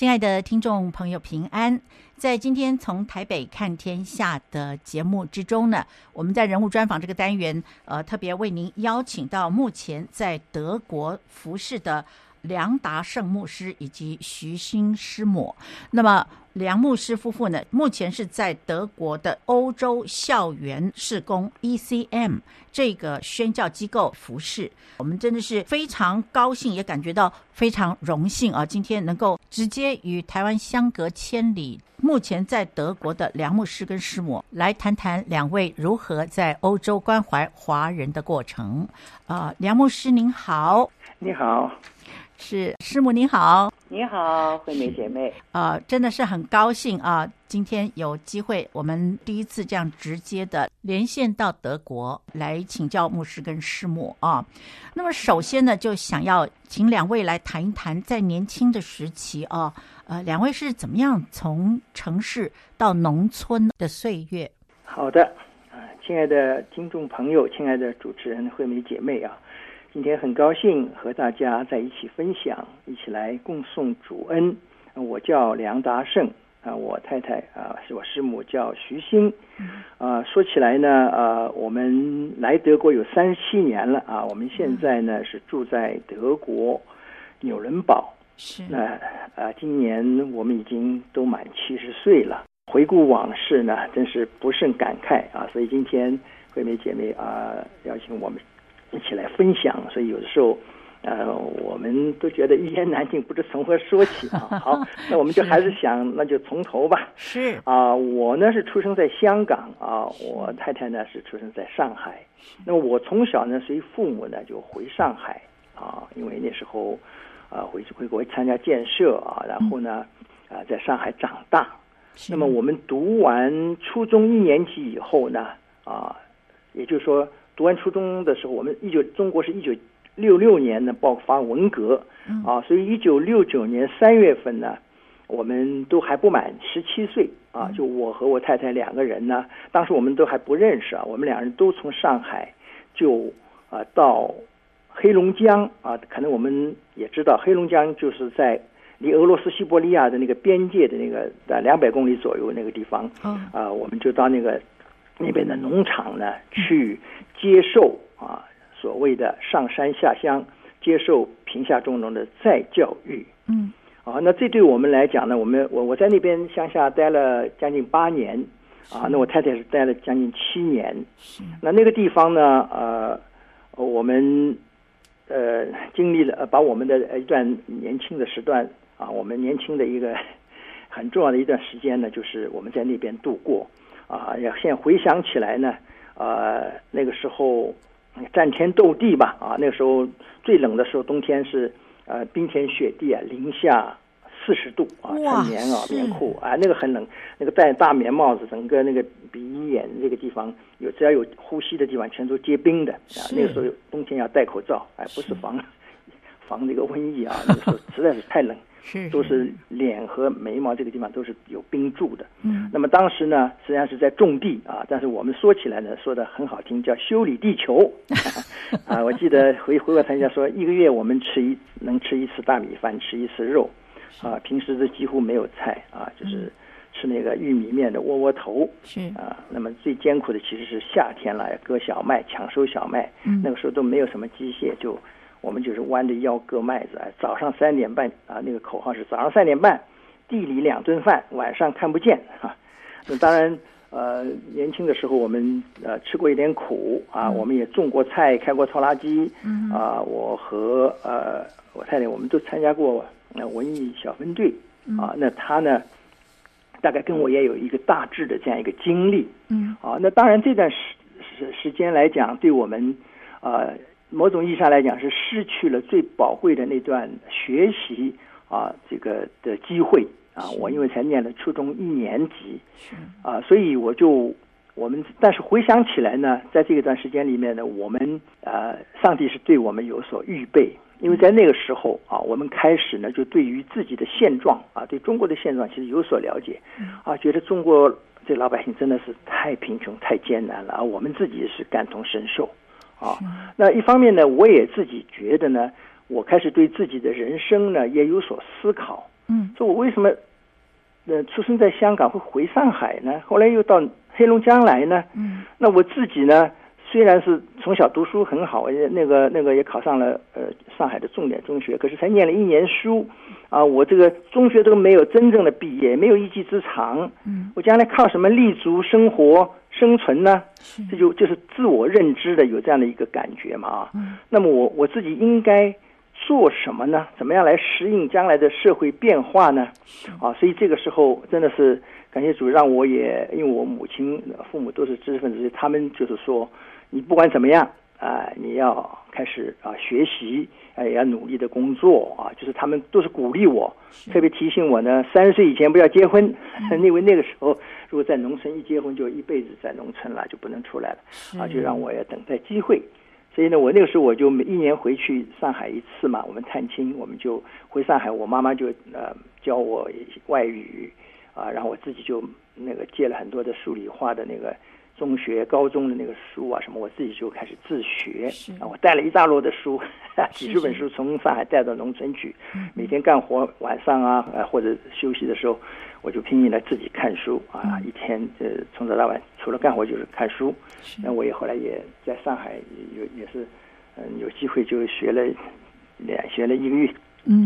亲爱的听众朋友，平安！在今天从台北看天下的节目之中呢，我们在人物专访这个单元，呃，特别为您邀请到目前在德国服饰的梁达胜牧师以及徐新师母。那么，梁牧师夫妇呢，目前是在德国的欧洲校园事工 ECM 这个宣教机构服侍。我们真的是非常高兴，也感觉到非常荣幸啊！今天能够直接与台湾相隔千里，目前在德国的梁牧师跟师母来谈谈两位如何在欧洲关怀华人的过程。啊、梁牧师您好，你好。是师母您好，你好，惠美姐妹，呃，真的是很高兴啊！今天有机会，我们第一次这样直接的连线到德国来请教牧师跟师母啊。那么首先呢，就想要请两位来谈一谈在年轻的时期啊，呃，两位是怎么样从城市到农村的岁月？好的，啊，亲爱的听众朋友，亲爱的主持人惠美姐妹啊。今天很高兴和大家在一起分享，一起来共颂主恩。我叫梁达胜啊，我太太啊是我师母叫徐欣。啊，说起来呢，啊，我们来德国有三十七年了啊，我们现在呢是住在德国纽伦堡。是。那啊，今年我们已经都满七十岁了。回顾往事呢，真是不胜感慨啊。所以今天惠美姐妹啊邀请我们。一起来分享，所以有的时候，呃，我们都觉得一言难尽，不知从何说起啊。好，那我们就还是想，是那就从头吧。是啊，我呢是出生在香港啊，我太太呢是出生在上海。那么我从小呢随父母呢就回上海啊，因为那时候啊回回国参加建设啊，然后呢啊在上海长大。那么我们读完初中一年级以后呢啊，也就是说。读完初中的时候，我们一九中国是一九六六年呢爆发文革，啊，所以一九六九年三月份呢，我们都还不满十七岁啊，就我和我太太两个人呢，当时我们都还不认识啊，我们两人都从上海就啊到黑龙江啊，可能我们也知道黑龙江就是在离俄罗斯西伯利亚的那个边界的那个在两百公里左右那个地方，啊，我们就到那个。那边的农场呢，去接受啊所谓的上山下乡，接受贫下中农的再教育。嗯，啊，那这对我们来讲呢，我们我我在那边乡下待了将近八年，啊，那我太太是待了将近七年。是，那那个地方呢，呃，我们呃经历了把我们的一段年轻的时段啊，我们年轻的一个很重要的一段时间呢，就是我们在那边度过。啊，要现在回想起来呢，呃，那个时候战天斗地吧，啊，那个时候最冷的时候，冬天是呃冰天雪地啊，零下四十度啊，穿棉袄棉裤啊，那个很冷，那个戴大棉帽子，整个那个鼻眼这个地方有只要有呼吸的地方全都结冰的啊，那个时候冬天要戴口罩，哎，不是防是 防这个瘟疫啊，那个时候实在是太冷。是，都是脸和眉毛这个地方都是有冰柱的。嗯，那么当时呢，实际上是在种地啊，但是我们说起来呢，说的很好听，叫修理地球。啊，我记得回回过头来说，一个月我们吃一能吃一次大米饭，吃一次肉。啊，平时都几乎没有菜啊，就是吃那个玉米面的窝窝头。是啊，那么最艰苦的其实是夏天了，割小麦，抢收小麦。嗯，那个时候都没有什么机械，就。我们就是弯着腰割麦子啊，早上三点半啊，那个口号是早上三点半，地里两顿饭，晚上看不见 啊。那当然，呃，年轻的时候我们呃吃过一点苦啊，嗯、我们也种过菜，开过拖拉机，嗯、啊，我和呃我太太我们都参加过呃文艺小分队啊。那他呢，大概跟我也有一个大致的这样一个经历，嗯，啊，那当然这段时时时间来讲，对我们呃。某种意义上来讲，是失去了最宝贵的那段学习啊，这个的机会啊。我因为才念了初中一年级，啊，所以我就我们，但是回想起来呢，在这一段时间里面呢，我们呃，上帝是对我们有所预备，因为在那个时候啊，我们开始呢，就对于自己的现状啊，对中国的现状其实有所了解，啊，觉得中国这老百姓真的是太贫穷、太艰难了啊，我们自己是感同身受。啊，那一方面呢，我也自己觉得呢，我开始对自己的人生呢也有所思考。嗯，说我为什么呃出生在香港会回上海呢？后来又到黑龙江来呢？嗯，那我自己呢？虽然是从小读书很好，也那个那个也考上了呃上海的重点中学，可是才念了一年书，啊，我这个中学都没有真正的毕业，没有一技之长，嗯，我将来靠什么立足生活生存呢？这就就是自我认知的有这样的一个感觉嘛啊，嗯，那么我我自己应该做什么呢？怎么样来适应将来的社会变化呢？啊，所以这个时候真的是感谢主，让我也因为我母亲父母都是知识分子，他们就是说。你不管怎么样啊、呃，你要开始啊学习，啊也要努力的工作啊，就是他们都是鼓励我，特别提醒我呢，三十岁以前不要结婚，嗯、因为那个时候如果在农村一结婚就一辈子在农村了，就不能出来了，啊，就让我要等待机会。所以呢，我那个时候我就每一年回去上海一次嘛，我们探亲，我们就回上海，我妈妈就呃教我外语啊，然后我自己就那个借了很多的数理化的那个。中学、高中的那个书啊，什么我自己就开始自学啊。我带了一大摞的书，几十本书从上海带到农村去。每天干活晚上啊，呃或者休息的时候，我就拼命来自己看书啊。一天呃从早到晚，除了干活就是看书。那我也后来也在上海有也是嗯有机会就学了两学了一个月，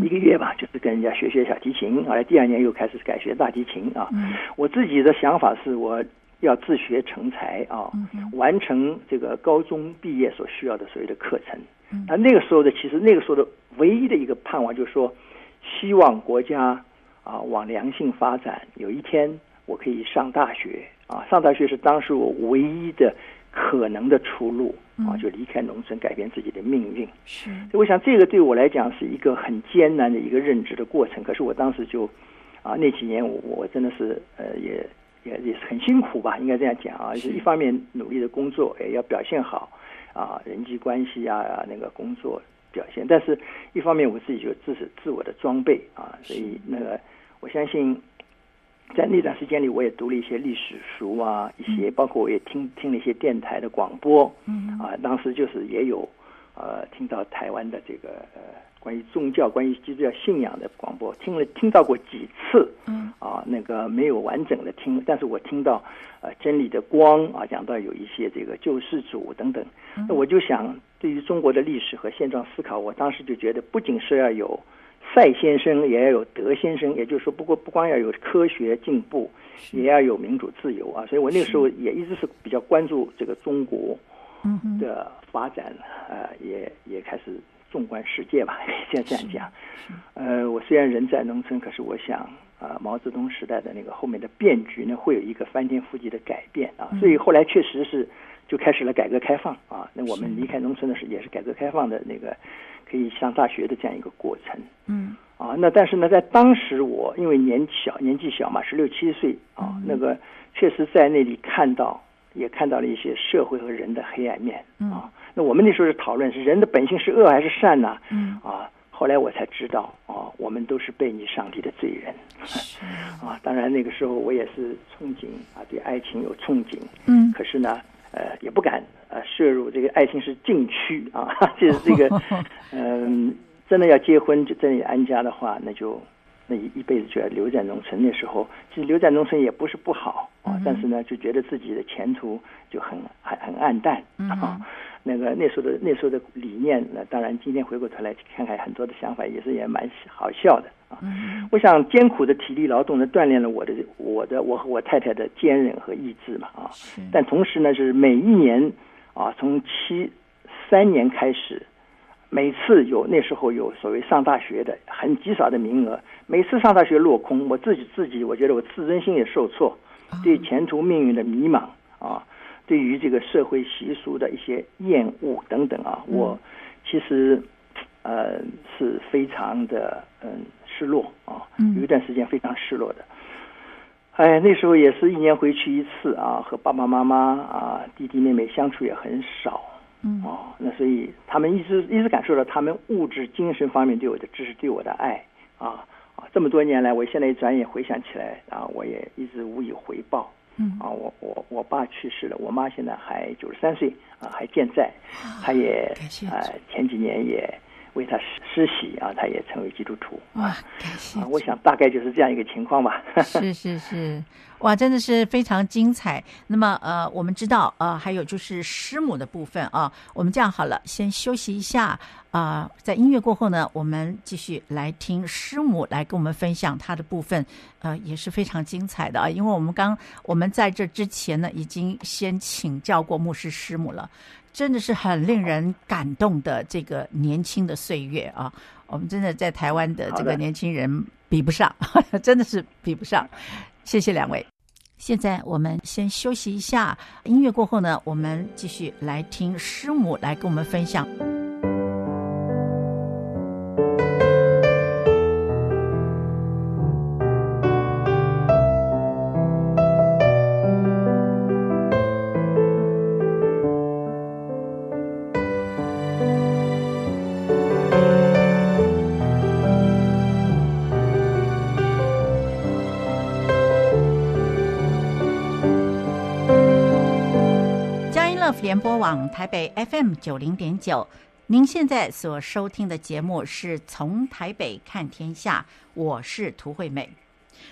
一个月吧，就是跟人家学学小提琴。后来第二年又开始改学大提琴啊。我自己的想法是我。要自学成才啊，完成这个高中毕业所需要的所谓的课程。那那个时候的，其实那个时候的唯一的一个盼望就是说，希望国家啊往良性发展。有一天我可以上大学啊，上大学是当时我唯一的可能的出路啊，就离开农村，改变自己的命运。是，所以我想这个对我来讲是一个很艰难的一个认知的过程。可是我当时就啊，那几年我我真的是呃也。也也是很辛苦吧，应该这样讲啊，就是一方面努力的工作，也要表现好啊，人际关系啊，那个工作表现，但是一方面我自己就自是自我的装备啊，所以那个我相信，在那段时间里，我也读了一些历史书啊，一些包括我也听听了一些电台的广播，嗯。啊，当时就是也有呃听到台湾的这个呃。关于宗教、关于基督教信仰的广播，听了听到过几次，嗯，啊，那个没有完整的听，但是我听到，呃，真理的光啊，讲到有一些这个救世主等等，那我就想，对于中国的历史和现状思考，我当时就觉得，不仅是要有赛先生，也要有德先生，也就是说，不过不光要有科学进步，也要有民主自由啊，所以我那个时候也一直是比较关注这个中国的发展，呃，也也开始。纵观世界吧，先这样讲。呃，我虽然人在农村，可是我想啊，毛泽东时代的那个后面的变局呢，会有一个翻天覆地的改变啊。所以后来确实是就开始了改革开放啊。那我们离开农村的时候，也是改革开放的那个可以上大学的这样一个过程。嗯。啊，那但是呢，在当时我因为年小年纪小嘛，十六七岁啊，那个确实在那里看到，也看到了一些社会和人的黑暗面啊。那我们那时候是讨论是人的本性是恶还是善呢？嗯啊，后来我才知道啊，我们都是悖逆上帝的罪人。啊，当然那个时候我也是憧憬啊，对爱情有憧憬。嗯，可是呢，呃，也不敢呃涉入这个爱情是禁区啊，就是这个，嗯、呃，真的要结婚就真的安家的话，那就那一一辈子就要留在农村。那时候其实留在农村也不是不好啊，但是呢，就觉得自己的前途就很很很暗淡啊。那个那时候的那时候的理念，那当然今天回过头来看看很多的想法，也是也蛮好笑的啊。我想艰苦的体力劳动呢，锻炼了我的我的我和我太太的坚韧和意志嘛啊。但同时呢，是每一年啊，从七三年开始，每次有那时候有所谓上大学的很极少的名额，每次上大学落空，我自己自己我觉得我自尊心也受挫，对前途命运的迷茫啊。对于这个社会习俗的一些厌恶等等啊，我其实呃是非常的嗯失落啊，有一段时间非常失落的。哎，那时候也是一年回去一次啊，和爸爸妈妈啊、弟弟妹妹相处也很少，嗯啊，那所以他们一直一直感受到他们物质精神方面对我的支持、对我的爱啊啊，这么多年来，我现在一转眼回想起来啊，我也一直无以回报。嗯啊，我我我爸去世了，我妈现在还九十三岁啊，还健在，她也啊、呃、前几年也为他施洗啊，他也成为基督徒。哇，感谢啊！我想大概就是这样一个情况吧。是是是，哇，真的是非常精彩。那么呃，我们知道呃，还有就是师母的部分啊。我们这样好了，先休息一下啊，呃，在音乐过后呢，我们继续来听师母来跟我们分享她的部分，呃，也是非常精彩的啊。因为我们刚我们在这之前呢，已经先请教过牧师师母了。真的是很令人感动的这个年轻的岁月啊！我们真的在台湾的这个年轻人比不上，真的是比不上。谢谢两位。现在我们先休息一下，音乐过后呢，我们继续来听师母来跟我们分享。播网台北 FM 九零点九，您现在所收听的节目是从台北看天下，我是涂惠美。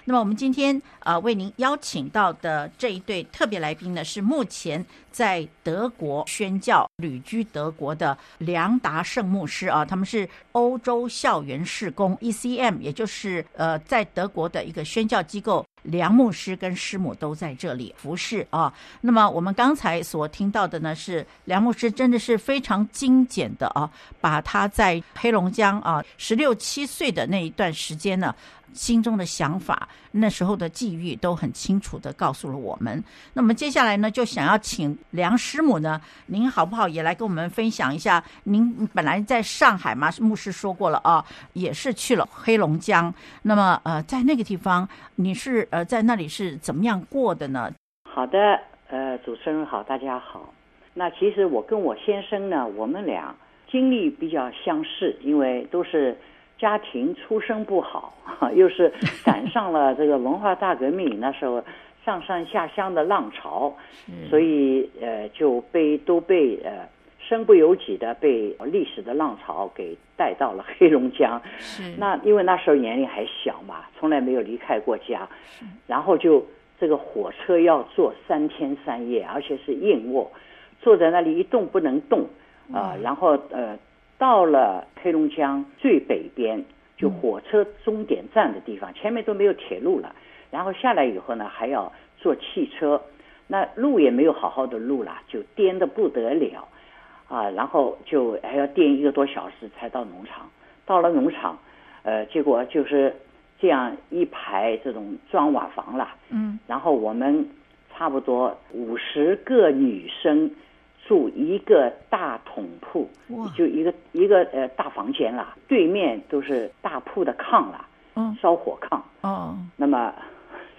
那么我们今天呃为您邀请到的这一对特别来宾呢，是目前在德国宣教、旅居德国的梁达胜牧师啊，他们是欧洲校园事工 ECM，也就是呃在德国的一个宣教机构。梁牧师跟师母都在这里服侍啊。那么我们刚才所听到的呢，是梁牧师真的是非常精简的啊，把他在黑龙江啊十六七岁的那一段时间呢，心中的想法，那时候的际遇都很清楚的告诉了我们。那么接下来呢，就想要请梁师母呢，您好不好也来跟我们分享一下？您本来在上海嘛，牧师说过了啊，也是去了黑龙江。那么呃，在那个地方，你是呃在那里是怎么样过的呢？好的，呃，主持人好，大家好。那其实我跟我先生呢，我们俩经历比较相似，因为都是。家庭出身不好，又是赶上了这个文化大革命，那时候上山下乡的浪潮，所以呃就被都被呃身不由己的被历史的浪潮给带到了黑龙江。那因为那时候年龄还小嘛，从来没有离开过家，然后就这个火车要坐三天三夜，而且是硬卧，坐在那里一动不能动啊、呃，然后呃。到了黑龙江最北边，就火车终点站的地方，前面都没有铁路了。然后下来以后呢，还要坐汽车，那路也没有好好的路了，就颠得不得了啊！然后就还要颠一个多小时才到农场。到了农场，呃，结果就是这样一排这种砖瓦房了。嗯。然后我们差不多五十个女生。住一个大桶铺，就一个一个呃大房间啦，对面都是大铺的炕啦，嗯，烧火炕。哦，那么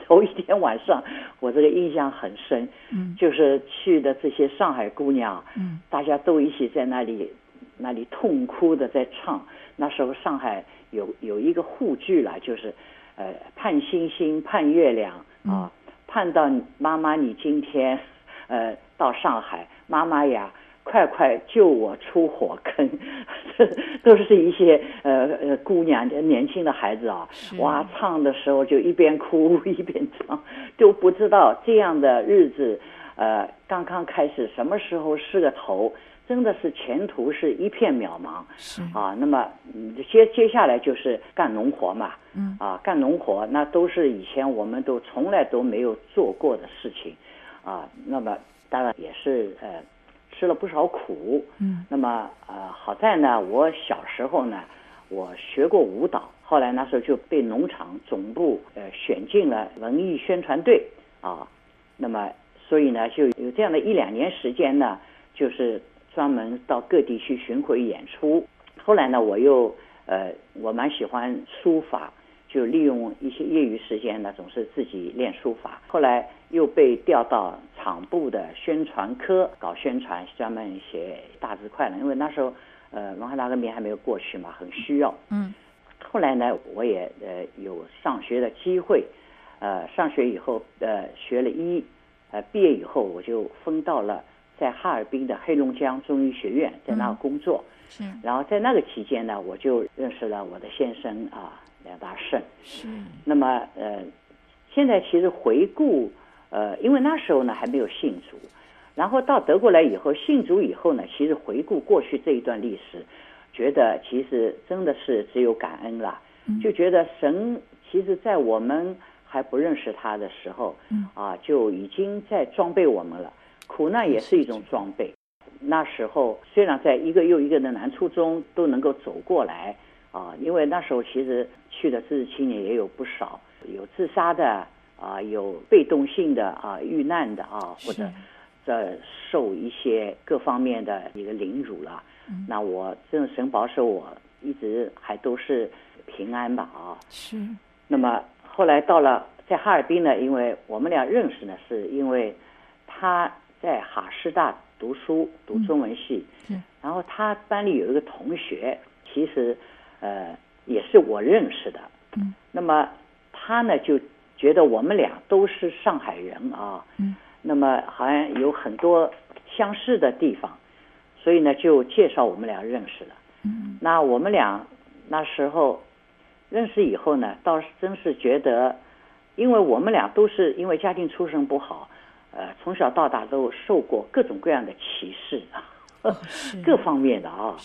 头一天晚上，我这个印象很深，嗯，就是去的这些上海姑娘，嗯，大家都一起在那里那里痛哭的在唱。那时候上海有有一个沪剧啦，就是呃盼星星盼月亮啊，盼到妈妈你今天 呃到上海。妈妈呀，快快救我出火坑！都是一些呃呃姑娘的年轻的孩子啊，哇，唱的时候就一边哭一边唱，都不知道这样的日子，呃，刚刚开始，什么时候是个头？真的是前途是一片渺茫。是啊，那么接接下来就是干农活嘛，嗯啊，干农活那都是以前我们都从来都没有做过的事情，啊，那么。当然也是呃吃了不少苦，嗯，那么呃好在呢，我小时候呢，我学过舞蹈，后来那时候就被农场总部呃选进了文艺宣传队啊，那么所以呢就有这样的一两年时间呢，就是专门到各地去巡回演出。后来呢，我又呃我蛮喜欢书法。就利用一些业余时间呢，总是自己练书法。后来又被调到厂部的宣传科搞宣传，专门写大字快了。因为那时候，呃，文化大革命还没有过去嘛，很需要。嗯。后来呢，我也呃有上学的机会，呃，上学以后呃学了医，呃毕业以后我就分到了在哈尔滨的黑龙江中医学院在那工作。是。然后在那个期间呢，我就认识了我的先生啊，梁大胜。是。那么呃，现在其实回顾呃，因为那时候呢还没有信主，然后到德国来以后信主以后呢，其实回顾过去这一段历史，觉得其实真的是只有感恩了，就觉得神其实在我们。还不认识他的时候，啊，就已经在装备我们了。苦难也是一种装备。那时候虽然在一个又一个的难处中都能够走过来，啊，因为那时候其实去的知识青年也有不少，有自杀的啊，有被动性的啊，遇难的啊，或者在受一些各方面的一个凌辱了。那我这种神保守我一直还都是平安吧啊。是。那么。后来到了在哈尔滨呢，因为我们俩认识呢，是因为他在哈师大读书，读中文系，嗯，然后他班里有一个同学，其实呃也是我认识的，嗯，那么他呢就觉得我们俩都是上海人啊，嗯，那么好像有很多相似的地方，所以呢就介绍我们俩认识了，嗯，那我们俩那时候。认识以后呢，倒是真是觉得，因为我们俩都是因为家庭出身不好，呃，从小到大都受过各种各样的歧视啊，哦、各方面的啊。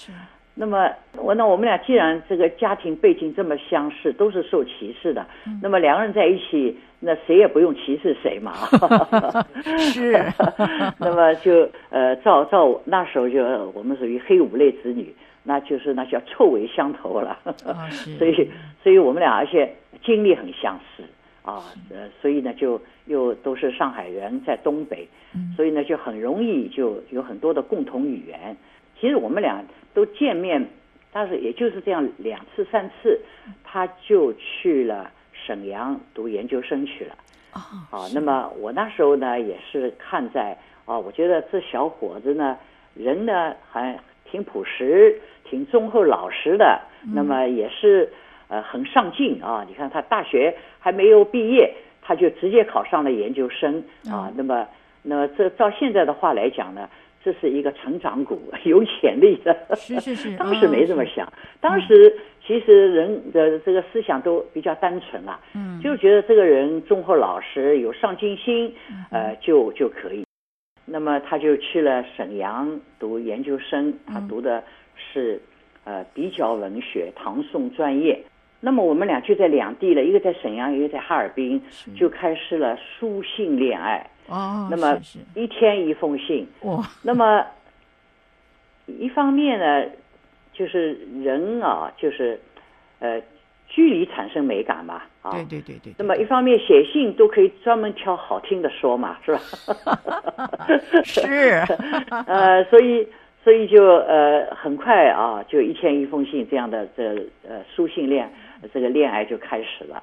是。那么我那我们俩既然这个家庭背景这么相似，都是受歧视的，嗯、那么两个人在一起，那谁也不用歧视谁嘛。是。那么就呃，照照那时候就我们属于黑五类子女。那就是那叫臭味相投了，哦、所以，所以我们俩而且经历很相似啊，呃，所以呢，就又都是上海人，在东北，嗯、所以呢，就很容易就有很多的共同语言。其实我们俩都见面，但是也就是这样两次三次，他就去了沈阳读研究生去了。哦、啊，那么我那时候呢，也是看在啊，我觉得这小伙子呢，人呢还挺朴实。挺忠厚老实的，那么也是呃很上进啊。你看他大学还没有毕业，他就直接考上了研究生啊。那么，那么这照现在的话来讲呢，这是一个成长股，有潜力的。是是是。当时没这么想，当时其实人的这个思想都比较单纯了，嗯，就觉得这个人忠厚老实，有上进心，呃，就就可以。那么他就去了沈阳读研究生，他读的。是，呃，比较文学，唐宋专业。那么我们俩就在两地了，一个在沈阳，一个在哈尔滨，就开始了书信恋爱。哦，那么一天一封信。哇，那么一方面呢，就是人啊，就是呃，距离产生美感嘛。啊，对对对对。那么一方面写信都可以专门挑好听的说嘛，是吧？是。呃，所以。所以就呃很快啊，就一天一封信这样的这呃书信恋这个恋爱就开始了，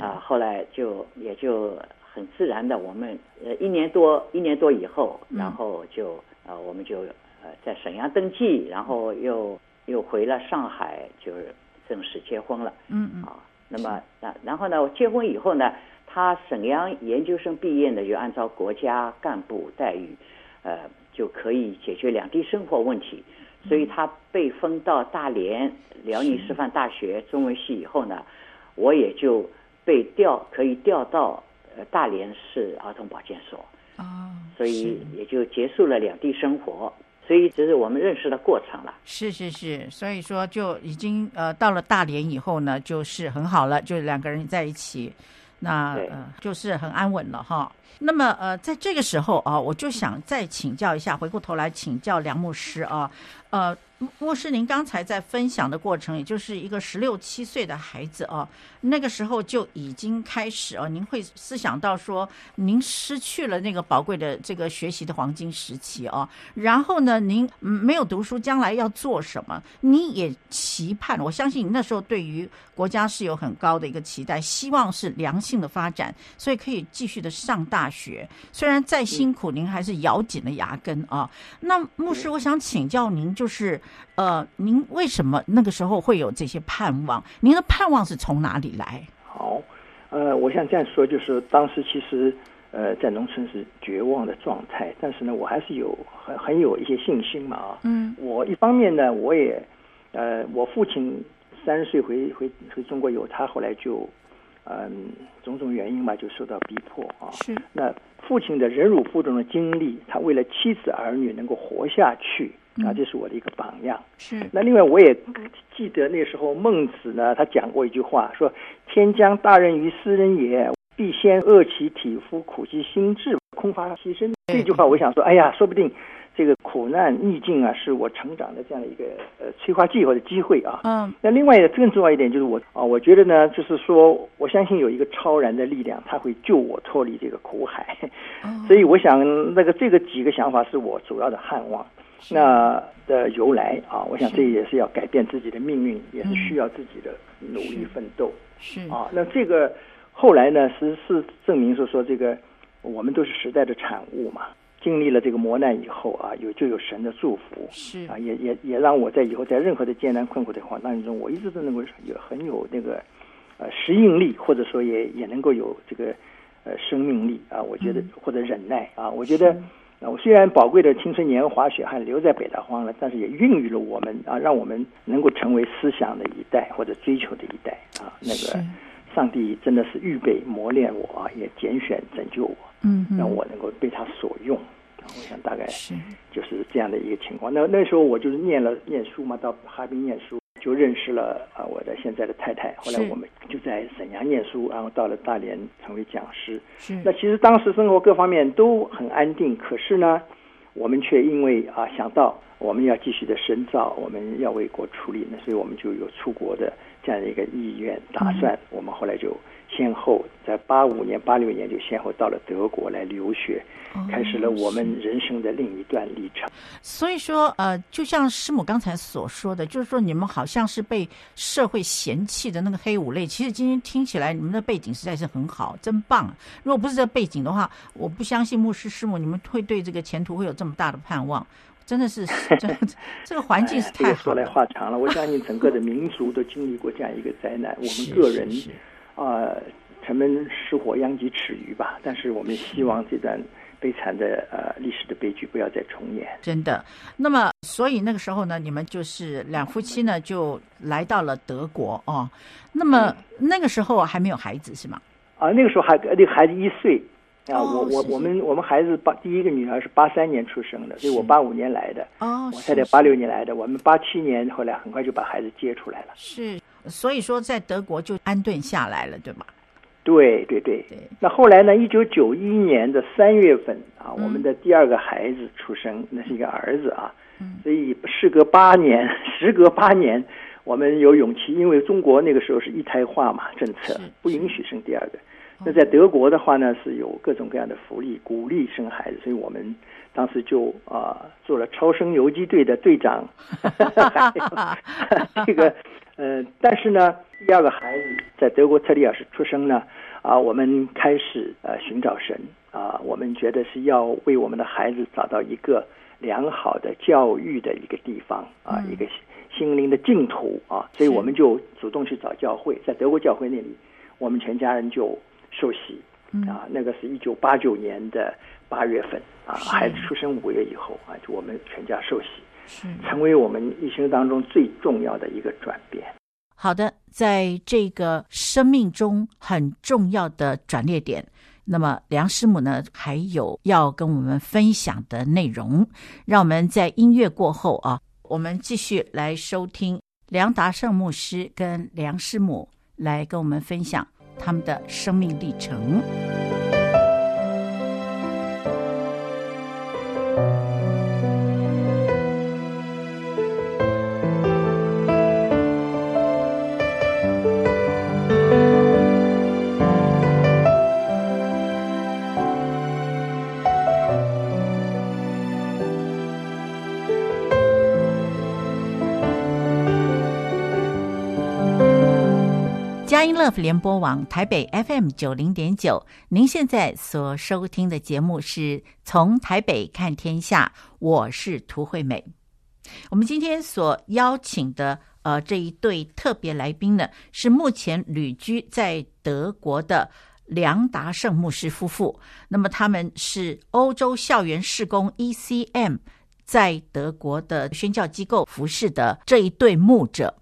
啊，后来就也就很自然的，我们呃一年多一年多以后，然后就呃我们就呃在沈阳登记，然后又又回了上海，就是正式结婚了。嗯嗯啊，那么那然后呢，结婚以后呢，他沈阳研究生毕业呢，就按照国家干部待遇，呃。就可以解决两地生活问题，所以他被分到大连辽宁师范大学中文系以后呢，我也就被调可以调到呃大连市儿童保健所。啊，所以也就结束了两地生活，所以这是我们认识的过程了。是是是，所以说就已经呃到了大连以后呢，就是很好了，就两个人在一起，那呃就是很安稳了哈。那么，呃，在这个时候啊，我就想再请教一下，回过头来请教梁牧师啊，呃。牧师，您刚才在分享的过程，也就是一个十六七岁的孩子哦，那个时候就已经开始哦，您会思想到说，您失去了那个宝贵的这个学习的黄金时期哦，然后呢，您没有读书，将来要做什么？你也期盼，我相信你那时候对于国家是有很高的一个期待，希望是良性的发展，所以可以继续的上大学。虽然再辛苦，您还是咬紧了牙根啊。那牧师，我想请教您，就是。呃，您为什么那个时候会有这些盼望？您的盼望是从哪里来？好，呃，我想这样说，就是当时其实，呃，在农村是绝望的状态，但是呢，我还是有很很有一些信心嘛啊。嗯，我一方面呢，我也呃，我父亲三十岁回回回中国以后，他后来就嗯种种原因嘛，就受到逼迫啊。是。那父亲的忍辱负重的经历，他为了妻子儿女能够活下去啊，这是我的一个榜样。是。那另外我也记得那时候孟子呢，他讲过一句话，说：“天将大任于斯人也。”必先饿其体肤，苦其心志，空乏其身。这句话，我想说，哎呀，说不定这个苦难逆境啊，是我成长的这样的一个呃催化剂或者机会啊。嗯。那另外更重要一点就是我啊，我觉得呢，就是说，我相信有一个超然的力量，它会救我脱离这个苦海。嗯。所以我想，那个这个几个想法是我主要的盼望。那的由来啊，我想这也是要改变自己的命运，也是需要自己的努力奋斗。是。啊，那这个。后来呢，是是证明说说这个，我们都是时代的产物嘛。经历了这个磨难以后啊，有就有神的祝福，是啊，也也也让我在以后在任何的艰难困苦的环境中，我一直都能够有很有那个呃适应力，或者说也也能够有这个呃生命力啊。我觉得或者忍耐啊，我觉得啊，我虽然宝贵的青春年华血汗留在北大荒了，但是也孕育了我们啊，让我们能够成为思想的一代或者追求的一代啊，那个。上帝真的是预备磨练我啊，也拣选拯救我，嗯，让我能够被他所用。我想大概是就是这样的一个情况。那那时候我就是念了念书嘛，到哈尔滨念书，就认识了啊我的现在的太太。后来我们就在沈阳念书，然后到了大连成为讲师。那其实当时生活各方面都很安定，可是呢，我们却因为啊想到我们要继续的深造，我们要为国出力，那所以我们就有出国的。这样的一个意愿打算，我们后来就先后在八五年、八六年就先后到了德国来留学，开始了我们人生的另一段历程。所以说，呃，就像师母刚才所说的，就是说你们好像是被社会嫌弃的那个黑五类。其实今天听起来，你们的背景实在是很好，真棒。如果不是这背景的话，我不相信牧师师母你们会对这个前途会有这么大的盼望。真的是，这这个环境是太好了。说来话长了，我相信整个的民族都经历过这样一个灾难。我们个人啊，城门失火殃及池鱼吧。但是我们希望这段悲惨的呃历史的悲剧不要再重演。真的。那么，所以那个时候呢，你们就是两夫妻呢，就来到了德国哦。那么那个时候还没有孩子是吗？啊，那个时候还那个孩子一岁。啊，我我我们我们孩子八第一个女儿是八三年出生的，所以我八五年来的。哦，我太太八六年来的，我们八七年后来很快就把孩子接出来了。是，所以说在德国就安顿下来了，对吗？对对对。对。那后来呢？一九九一年的三月份啊，我们的第二个孩子出生，那是一个儿子啊。嗯。所以事隔八年，时隔八年，我们有勇气，因为中国那个时候是一胎化嘛，政策不允许生第二个。那在德国的话呢，是有各种各样的福利，鼓励生孩子，所以我们当时就啊、呃、做了超生游击队的队长。这个呃，但是呢，第二个孩子在德国特里尔市出生呢，啊、呃，我们开始呃寻找神啊、呃，我们觉得是要为我们的孩子找到一个良好的教育的一个地方啊、呃，一个心灵的净土啊，所以我们就主动去找教会，在德国教会那里，我们全家人就。受洗。啊，那个是一九八九年的八月份啊，孩子出生五个月以后啊，就我们全家受洗，是。成为我们一生当中最重要的一个转变。好的，在这个生命中很重要的转捩点，那么梁师母呢，还有要跟我们分享的内容，让我们在音乐过后啊，我们继续来收听梁达胜牧师跟梁师母来跟我们分享。他们的生命历程。欢迎 Love 联播网台北 FM 九零点九，您现在所收听的节目是从台北看天下，我是涂惠美。我们今天所邀请的呃这一对特别来宾呢，是目前旅居在德国的梁达胜牧师夫妇。那么他们是欧洲校园事工 ECM 在德国的宣教机构服侍的这一对牧者。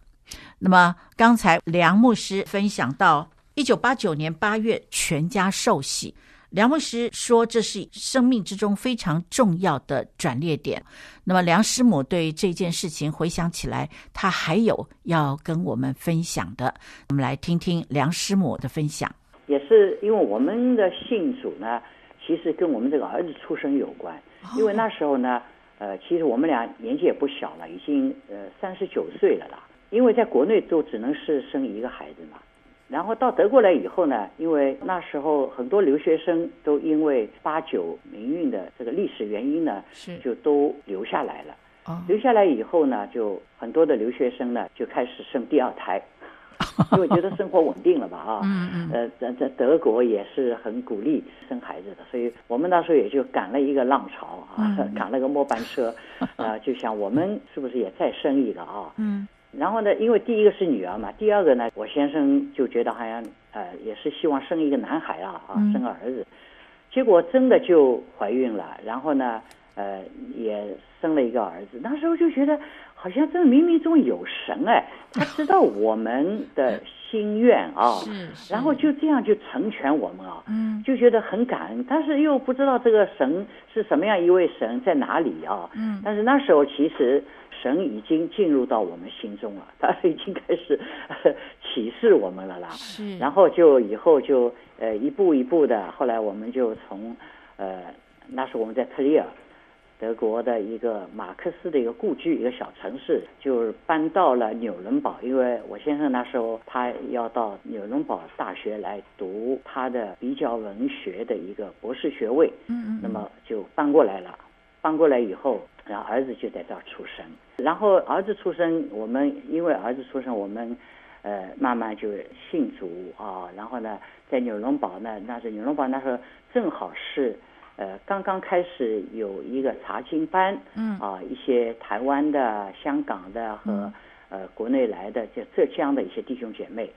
那么刚才梁牧师分享到，一九八九年八月全家受洗。梁牧师说：“这是生命之中非常重要的转捩点。”那么梁师母对这件事情回想起来，她还有要跟我们分享的。我们来听听梁师母的分享。也是因为我们的信主呢，其实跟我们这个儿子出生有关。因为那时候呢，呃，其实我们俩年纪也不小了，已经呃三十九岁了啦。因为在国内都只能是生一个孩子嘛。然后到德国来以后呢，因为那时候很多留学生都因为八九民运的这个历史原因呢，是就都留下来了。哦，留下来以后呢，就很多的留学生呢就开始生第二胎，因为觉得生活稳定了吧啊。嗯嗯。呃，在在德国也是很鼓励生孩子的，所以我们那时候也就赶了一个浪潮啊，赶了个末班车，啊，就想我们是不是也再生一个啊？嗯。然后呢，因为第一个是女儿嘛，第二个呢，我先生就觉得好像呃也是希望生一个男孩啊啊，生个儿子，结果真的就怀孕了，然后呢，呃也生了一个儿子。那时候就觉得好像这冥冥中有神哎，他知道我们的心愿啊，然后就这样就成全我们啊，嗯，就觉得很感恩，但是又不知道这个神是什么样一位神在哪里啊，嗯，但是那时候其实。神已经进入到我们心中了，他已经开始启示我们了啦。是，然后就以后就呃一步一步的，后来我们就从呃那时候我们在特里尔，德国的一个马克思的一个故居，一个小城市，就搬到了纽伦堡，因为我先生那时候他要到纽伦堡大学来读他的比较文学的一个博士学位。嗯嗯，那么就搬过来了。搬过来以后，然后儿子就在这儿出生。然后儿子出生，我们因为儿子出生，我们呃慢慢就信主啊。然后呢，在纽伦堡呢，那是纽伦堡那时候正好是呃刚刚开始有一个查经班，嗯啊，一些台湾的、香港的和呃国内来的，就浙江的一些弟兄姐妹，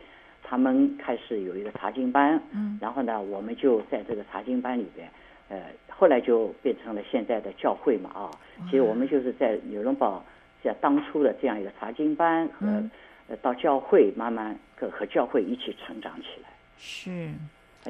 他们开始有一个查经班，嗯，然后呢，我们就在这个查经班里边。呃，后来就变成了现在的教会嘛啊，其实我们就是在纽伦堡，在当初的这样一个查经班和、嗯、到教会，慢慢和和教会一起成长起来。是，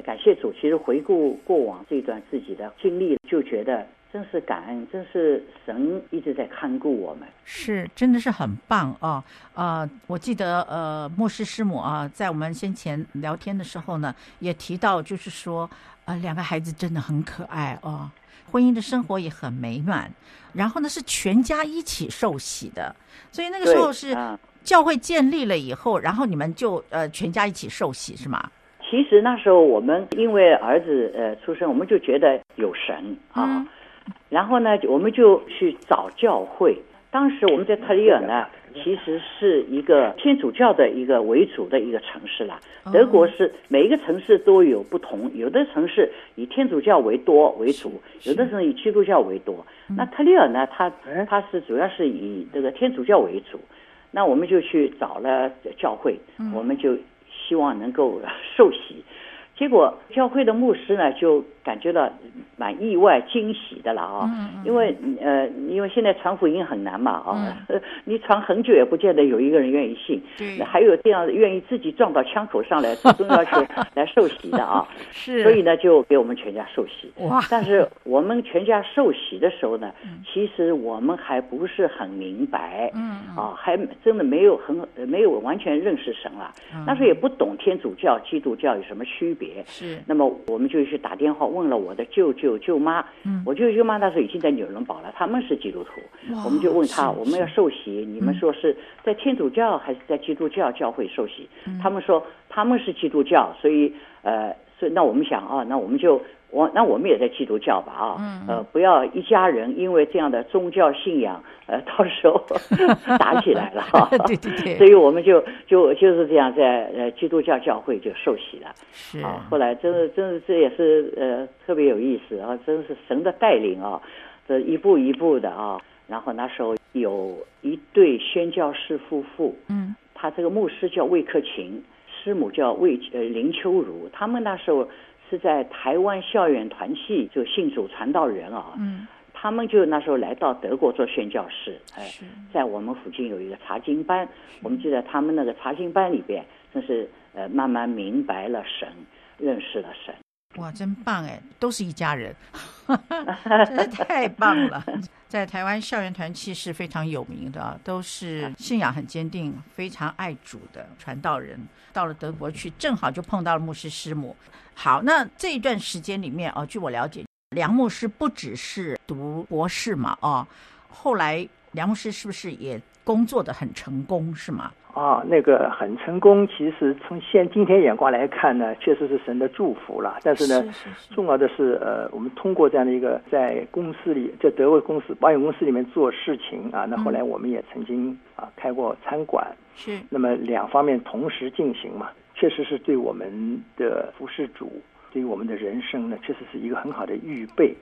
感谢主。其实回顾过往这段自己的经历，就觉得真是感恩，真是神一直在看顾我们。是，真的是很棒啊！啊、呃，我记得呃，牧师师母啊，在我们先前聊天的时候呢，也提到，就是说。啊、呃，两个孩子真的很可爱哦，婚姻的生活也很美满。然后呢，是全家一起受洗的，所以那个时候是教会建立了以后，然后你们就呃全家一起受洗是吗？其实那时候我们因为儿子呃出生，我们就觉得有神啊，嗯、然后呢，我们就去找教会。当时我们在特里尔呢。其实是一个天主教的一个为主的一个城市啦。德国是每一个城市都有不同，有的城市以天主教为多为主，有的城市以基督教为多。那特里尔呢，它它是主要是以这个天主教为主。那我们就去找了教会，我们就希望能够受洗。结果教会的牧师呢，就感觉到蛮意外惊喜的了啊，因为呃，因为现在传福音很难嘛啊，你传很久也不见得有一个人愿意信，那还有这样愿意自己撞到枪口上来，主动要求来受洗的啊，是，所以呢，就给我们全家受洗。哇！但是我们全家受洗的时候呢，其实我们还不是很明白，嗯啊，还真的没有很没有完全认识神了，那时候也不懂天主教、基督教有什么区别。是，那么我们就去打电话问了我的舅舅舅妈，嗯，我舅舅舅妈那时候已经在纽伦堡了，他们是基督徒，我们就问他，我们要受洗，你们说是在天主教还是在基督教教会受洗？他们说他们是基督教，所以呃，所以那我们想啊，那我们就。我那我们也在基督教吧啊，呃，不要一家人因为这样的宗教信仰，呃，到时候 打起来了哈。对对对。所以我们就就就是这样在呃基督教教会就受洗了。是。啊，后来真的真的这也是呃特别有意思啊，真是神的带领啊，这一步一步的啊。然后那时候有一对宣教士夫妇，嗯，他这个牧师叫魏克勤，师母叫魏呃林秋如，他们那时候。是在台湾校园团契，就信主传道人啊，嗯，他们就那时候来到德国做宣教师，哎，在我们附近有一个查经班，我们就在他们那个查经班里边，真是呃慢慢明白了神，认识了神。哇，真棒哎，都是一家人，真的太棒了。在台湾校园团契是非常有名的，都是信仰很坚定、非常爱主的传道人。到了德国去，正好就碰到了牧师师母。好，那这一段时间里面哦，据我了解，梁牧师不只是读博士嘛，哦，后来梁牧师是不是也工作的很成功，是吗？啊，那个很成功。其实从现今天眼光来看呢，确实是神的祝福了。但是呢，是是是重要的是，呃，我们通过这样的一个在公司里，在德国公司保险公司里面做事情啊，那后来我们也曾经啊开过餐馆，是。那么两方面同时进行嘛，确实是对我们的服饰主，对于我们的人生呢，确实是一个很好的预备。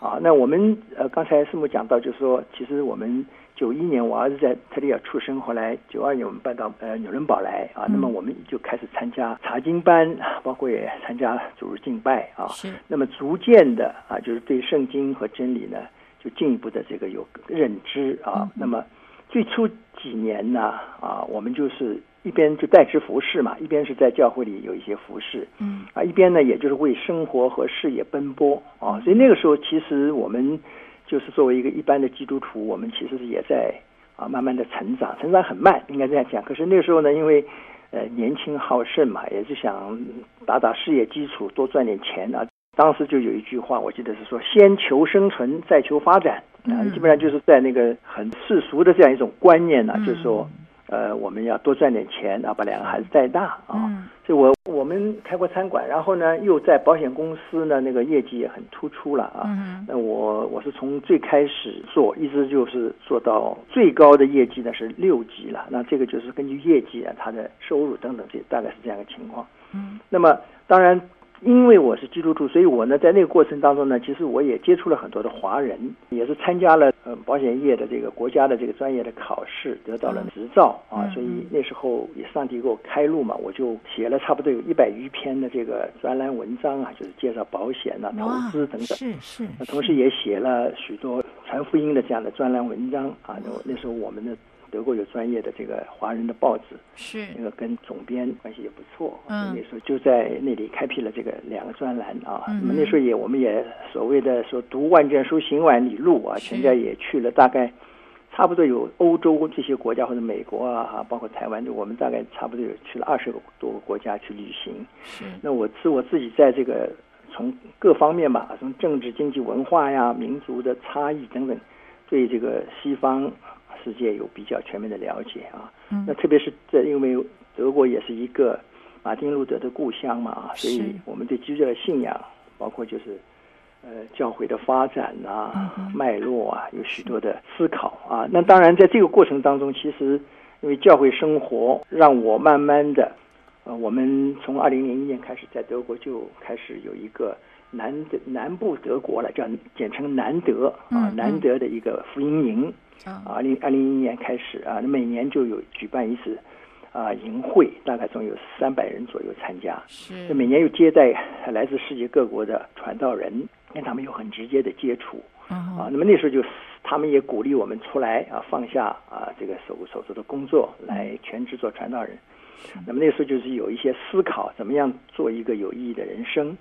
啊，那我们呃刚才师母讲到，就是说，其实我们。九一年我儿子在特利尔出生，后来九二年我们搬到呃纽伦堡来啊，那么我们就开始参加查经班，包括也参加主日敬拜啊。是。那么逐渐的啊，就是对圣经和真理呢，就进一步的这个有认知啊。嗯、那么最初几年呢啊，我们就是一边就代职服侍嘛，一边是在教会里有一些服侍，嗯啊，一边呢也就是为生活和事业奔波啊。所以那个时候其实我们。就是作为一个一般的基督徒，我们其实是也在啊慢慢的成长，成长很慢，应该这样讲。可是那时候呢，因为呃年轻好胜嘛，也是想打打事业基础，多赚点钱啊。当时就有一句话，我记得是说：先求生存，再求发展。啊，基本上就是在那个很世俗的这样一种观念呢，啊，就是说。呃，我们要多赚点钱啊，把两个孩子带大啊。嗯。所以我我们开过餐馆，然后呢，又在保险公司呢，那个业绩也很突出了啊。嗯。那我我是从最开始做，一直就是做到最高的业绩呢是六级了。那这个就是根据业绩啊，他的收入等等，这大概是这样的情况。嗯。那么当然。因为我是基督徒，所以我呢在那个过程当中呢，其实我也接触了很多的华人，也是参加了呃保险业的这个国家的这个专业的考试，得到了执照啊。所以那时候也上帝给我开路嘛，我就写了差不多有一百余篇的这个专栏文章啊，就是介绍保险啊、投资等等。是是。那同时也写了许多传福音的这样的专栏文章啊。那那时候我们的。德国有专业的这个华人的报纸，是那个跟总编关系也不错。嗯，那时候就在那里开辟了这个两个专栏啊。嗯，那么那时候也我们也所谓的说读万卷书行万里路啊，全家也去了大概差不多有欧洲这些国家或者美国啊哈，包括台湾，就我们大概差不多有去了二十个多个国家去旅行。是，那我是我自己在这个从各方面吧，从政治、经济、文化呀、民族的差异等等，对这个西方。世界有比较全面的了解啊，嗯、那特别是在因为德国也是一个马丁路德的故乡嘛，所以我们对基督教的信仰，包括就是呃教会的发展啊、脉络啊，有许多的思考啊。那当然在这个过程当中，其实因为教会生活让我慢慢的，呃，我们从二零零一年开始在德国就开始有一个南德南部德国了，叫简称南德啊，南德的一个福音营。啊，二零二零一一年开始啊，每年就有举办一次啊营会，大概总有三百人左右参加。是，每年又接待来自世界各国的传道人，跟他们有很直接的接触。啊，那么那时候就他们也鼓励我们出来啊，放下啊这个手手头的工作，来全职做传道人。那么那时候就是有一些思考，怎么样做一个有意义的人生，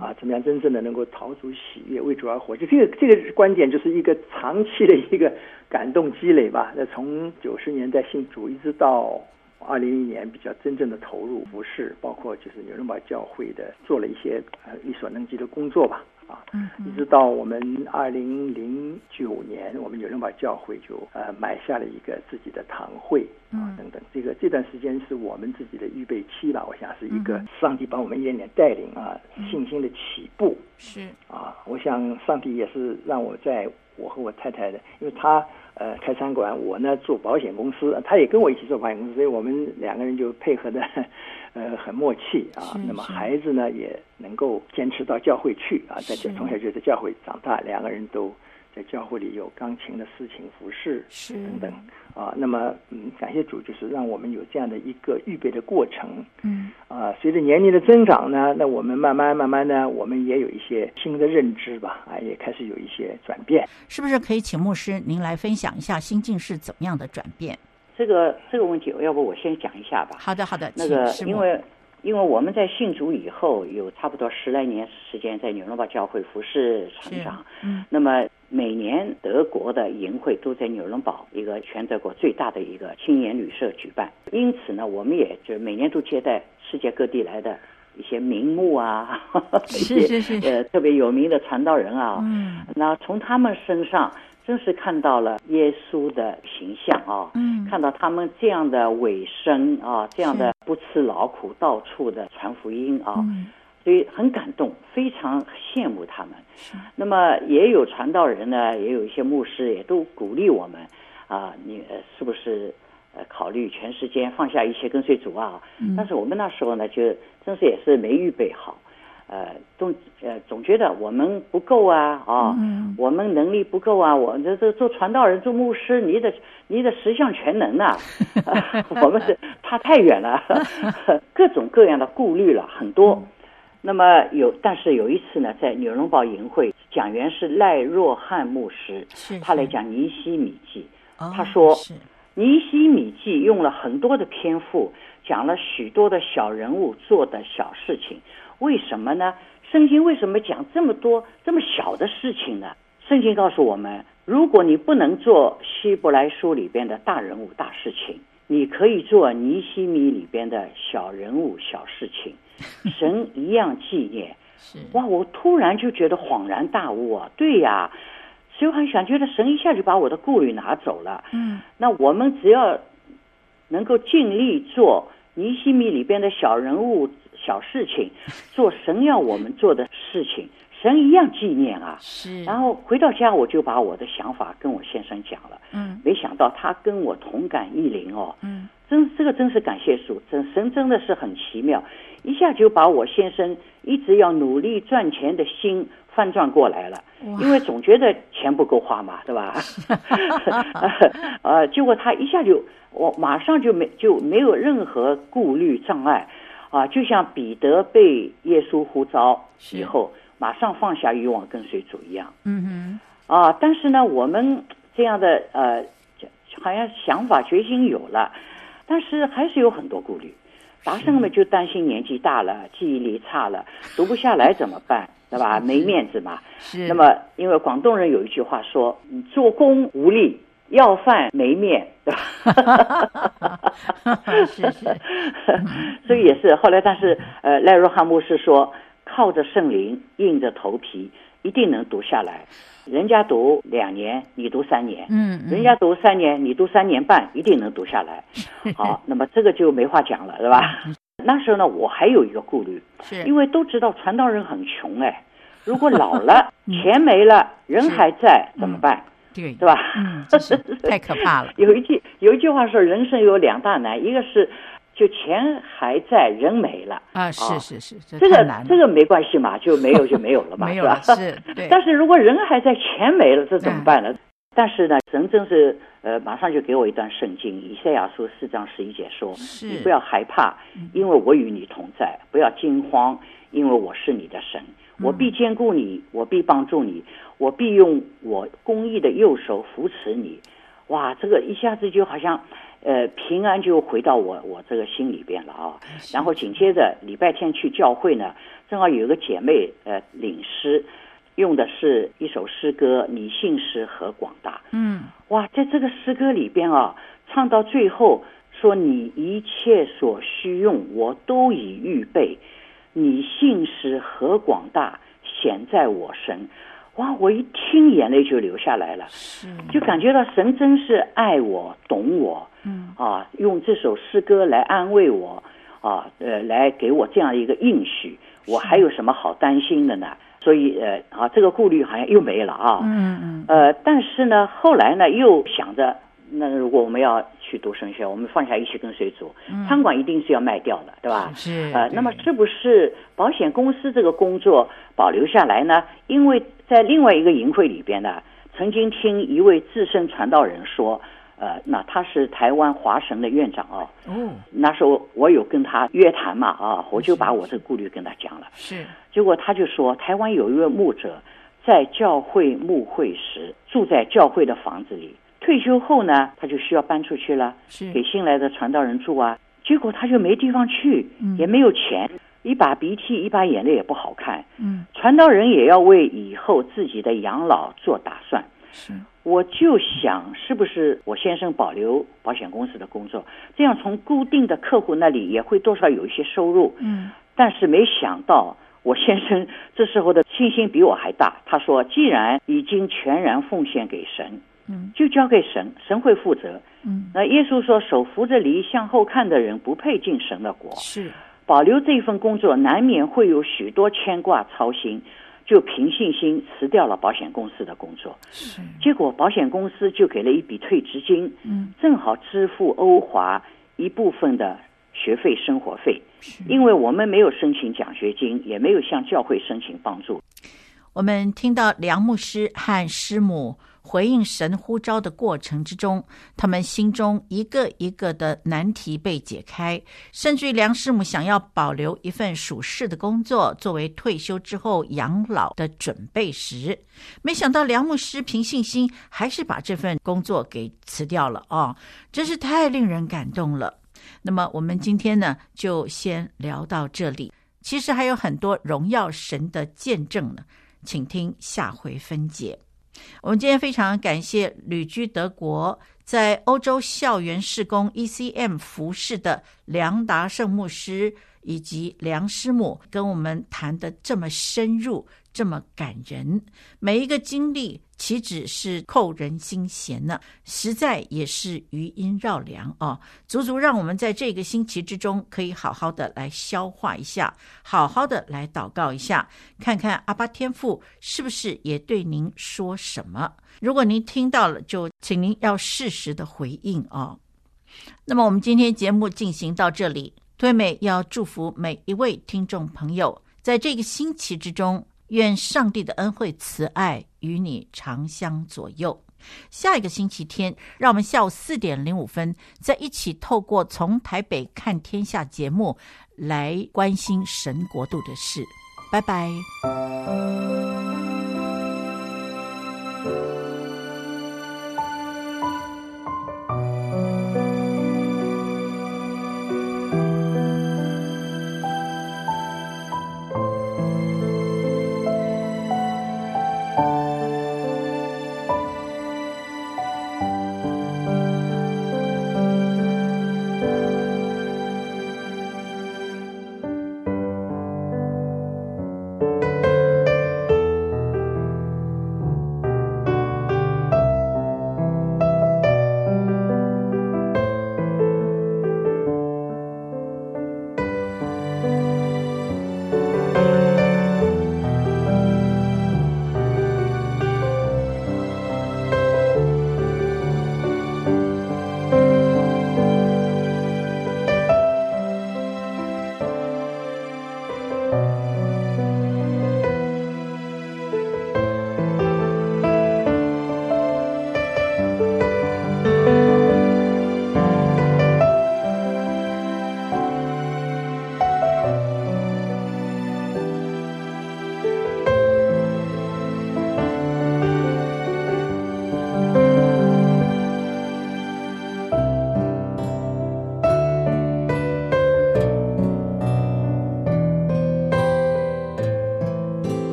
啊，怎么样真正的能够陶足喜悦，为主而活。就这个这个观点，就是一个长期的一个感动积累吧。那从九十年代信主，一直到二零一年比较真正的投入服饰，包括就是纽伦堡教会的做了一些呃力所能及的工作吧。啊，嗯，一直到我们二零零九年，我们纽伦堡教会就呃买下了一个自己的堂会啊等等，这个这段时间是我们自己的预备期吧，我想是一个上帝帮我们一点点带领啊，信心的起步。是。啊，我想上帝也是让我在我和我太太的，因为他呃开餐馆，我呢做保险公司，他也跟我一起做保险公司，所以我们两个人就配合的。呃，很默契啊。那么孩子呢，也能够坚持到教会去啊，在从小就在教会长大，两个人都在教会里有钢琴的事情服饰是等等啊。那么嗯，感谢主，就是让我们有这样的一个预备的过程。嗯啊，随着年龄的增长呢，那我们慢慢慢慢呢，我们也有一些新的认知吧，啊，也开始有一些转变。是不是可以请牧师您来分享一下心境是怎么样的转变？这个这个问题，要不我先讲一下吧。好的，好的。那个，因为因为我们在信主以后，有差不多十来年时间在纽伦堡教会服侍成长。嗯。那么每年德国的营会都在纽伦堡一个全德国最大的一个青年旅社举办，因此呢，我们也就每年都接待世界各地来的一些名目啊，是是是，呃特别有名的传道人啊。嗯。那从他们身上。真是看到了耶稣的形象啊！嗯，看到他们这样的尾声啊，这样的不吃劳苦，到处的传福音啊，嗯，所以很感动，非常羡慕他们。那么也有传道人呢，也有一些牧师也都鼓励我们啊，你是不是呃考虑全时间放下一切跟随主啊？嗯，但是我们那时候呢，就真是也是没预备好。呃，总呃总觉得我们不够啊啊，嗯、我们能力不够啊，我这这做传道人做牧师，你的你的十项全能啊，呃、我们是差太远了，各种各样的顾虑了很多。嗯、那么有，但是有一次呢，在纽伦堡营会，讲员是赖若汉牧师，是是他来讲尼西米记，哦、他说尼西米记用了很多的篇幅，讲了许多的小人物做的小事情。为什么呢？圣经为什么讲这么多这么小的事情呢？圣经告诉我们，如果你不能做希伯来书里边的大人物大事情，你可以做尼西米里边的小人物小事情，神一样纪念。哇！我突然就觉得恍然大悟啊！对呀，所以我很想觉得神一下就把我的顾虑拿走了。嗯，那我们只要能够尽力做尼西米里边的小人物。小事情，做神要我们做的事情，神一样纪念啊。是。然后回到家，我就把我的想法跟我先生讲了。嗯。没想到他跟我同感异灵哦。嗯。真这个真是感谢主，真神真的是很奇妙，一下就把我先生一直要努力赚钱的心翻转过来了。因为总觉得钱不够花嘛，对吧？呃，结果他一下就，我马上就没就没有任何顾虑障碍。啊，就像彼得被耶稣呼召以后，马上放下欲望跟随主一样。嗯哼。啊，但是呢，我们这样的呃，好像想法决心有了，但是还是有很多顾虑。达胜们就担心年纪大了，记忆力差了，读不下来怎么办？对吧？没面子嘛。是。那么，因为广东人有一句话说：“你做工无力。”要饭没面，对吧？是 是，所以也是后来，但是呃，赖若汉牧师说，靠着圣灵，硬着头皮，一定能读下来。人家读两年，你读三年，嗯，人家读三年，你读三年半，一定能读下来。好，那么这个就没话讲了，对吧？那时候呢，我还有一个顾虑，是因为都知道传道人很穷哎，如果老了，钱没了，人还在，怎么办？对，对吧？嗯，是 太可怕了。有一句有一句话说，人生有两大难，一个是就钱还在，人没了啊，是是是，这，这个这个没关系嘛，就没有 就没有了嘛，没有是吧？是，对。但是如果人还在，钱没了，这怎么办呢？嗯、但是呢，神真是呃，马上就给我一段圣经，以赛亚书四章十一节说：“你不要害怕，因为我与你同在；不要惊慌，因为我是你的神。”我必兼顾你，我必帮助你，我必用我公义的右手扶持你。哇，这个一下子就好像，呃，平安就回到我我这个心里边了啊。然后紧接着礼拜天去教会呢，正好有一个姐妹呃领诗，用的是一首诗歌，你信实和广大。嗯，哇，在这个诗歌里边啊，唱到最后说你一切所需用，我都已预备。你信实何广大，显在我身，哇！我一听，眼泪就流下来了，就感觉到神真是爱我、懂我，嗯。啊，用这首诗歌来安慰我，啊，呃，来给我这样一个应许，我还有什么好担心的呢？所以，呃，啊，这个顾虑好像又没了啊，嗯嗯，呃，但是呢，后来呢，又想着。那如果我们要去读神学，我们放下一切跟随主，餐馆一定是要卖掉的，对吧？是。呃，那么是不是保险公司这个工作保留下来呢？因为在另外一个营会里边呢，曾经听一位资深传道人说，呃，那他是台湾华神的院长哦。哦。那时候我有跟他约谈嘛，啊，我就把我这个顾虑跟他讲了。是。结果他就说，台湾有一位牧者在教会牧会时住在教会的房子里，退休后呢，他就需要搬出去了，是给新来的传道人住啊。结果他就没地方去，嗯，也没有钱。一把鼻涕一把眼泪也不好看。嗯，传道人也要为以后自己的养老做打算。是，我就想，是不是我先生保留保险公司的工作，这样从固定的客户那里也会多少有一些收入。嗯，但是没想到我先生这时候的信心比我还大。他说：“既然已经全然奉献给神，嗯，就交给神，神会负责。”嗯，那耶稣说：“手扶着犁向后看的人，不配进神的国。”是。保留这份工作，难免会有许多牵挂操心，就凭信心辞掉了保险公司的工作。是，结果保险公司就给了一笔退职金，嗯，正好支付欧华一部分的学费、生活费。因为我们没有申请奖学金，也没有向教会申请帮助。我们听到梁牧师和师母。回应神呼召的过程之中，他们心中一个一个的难题被解开，甚至于梁师母想要保留一份属世的工作，作为退休之后养老的准备时，没想到梁牧师凭信心还是把这份工作给辞掉了哦，真是太令人感动了。那么我们今天呢，就先聊到这里。其实还有很多荣耀神的见证呢，请听下回分解。我们今天非常感谢旅居德国，在欧洲校园施工 ECM 服饰的梁达胜牧师以及梁师母，跟我们谈得这么深入。这么感人，每一个经历岂止是扣人心弦呢？实在也是余音绕梁哦，足足让我们在这个星期之中可以好好的来消化一下，好好的来祷告一下，看看阿巴天父是不是也对您说什么。如果您听到了，就请您要适时的回应哦。那么我们今天节目进行到这里，推美要祝福每一位听众朋友，在这个星期之中。愿上帝的恩惠慈爱与你常相左右。下一个星期天，让我们下午四点零五分再一起透过《从台北看天下》节目来关心神国度的事。拜拜。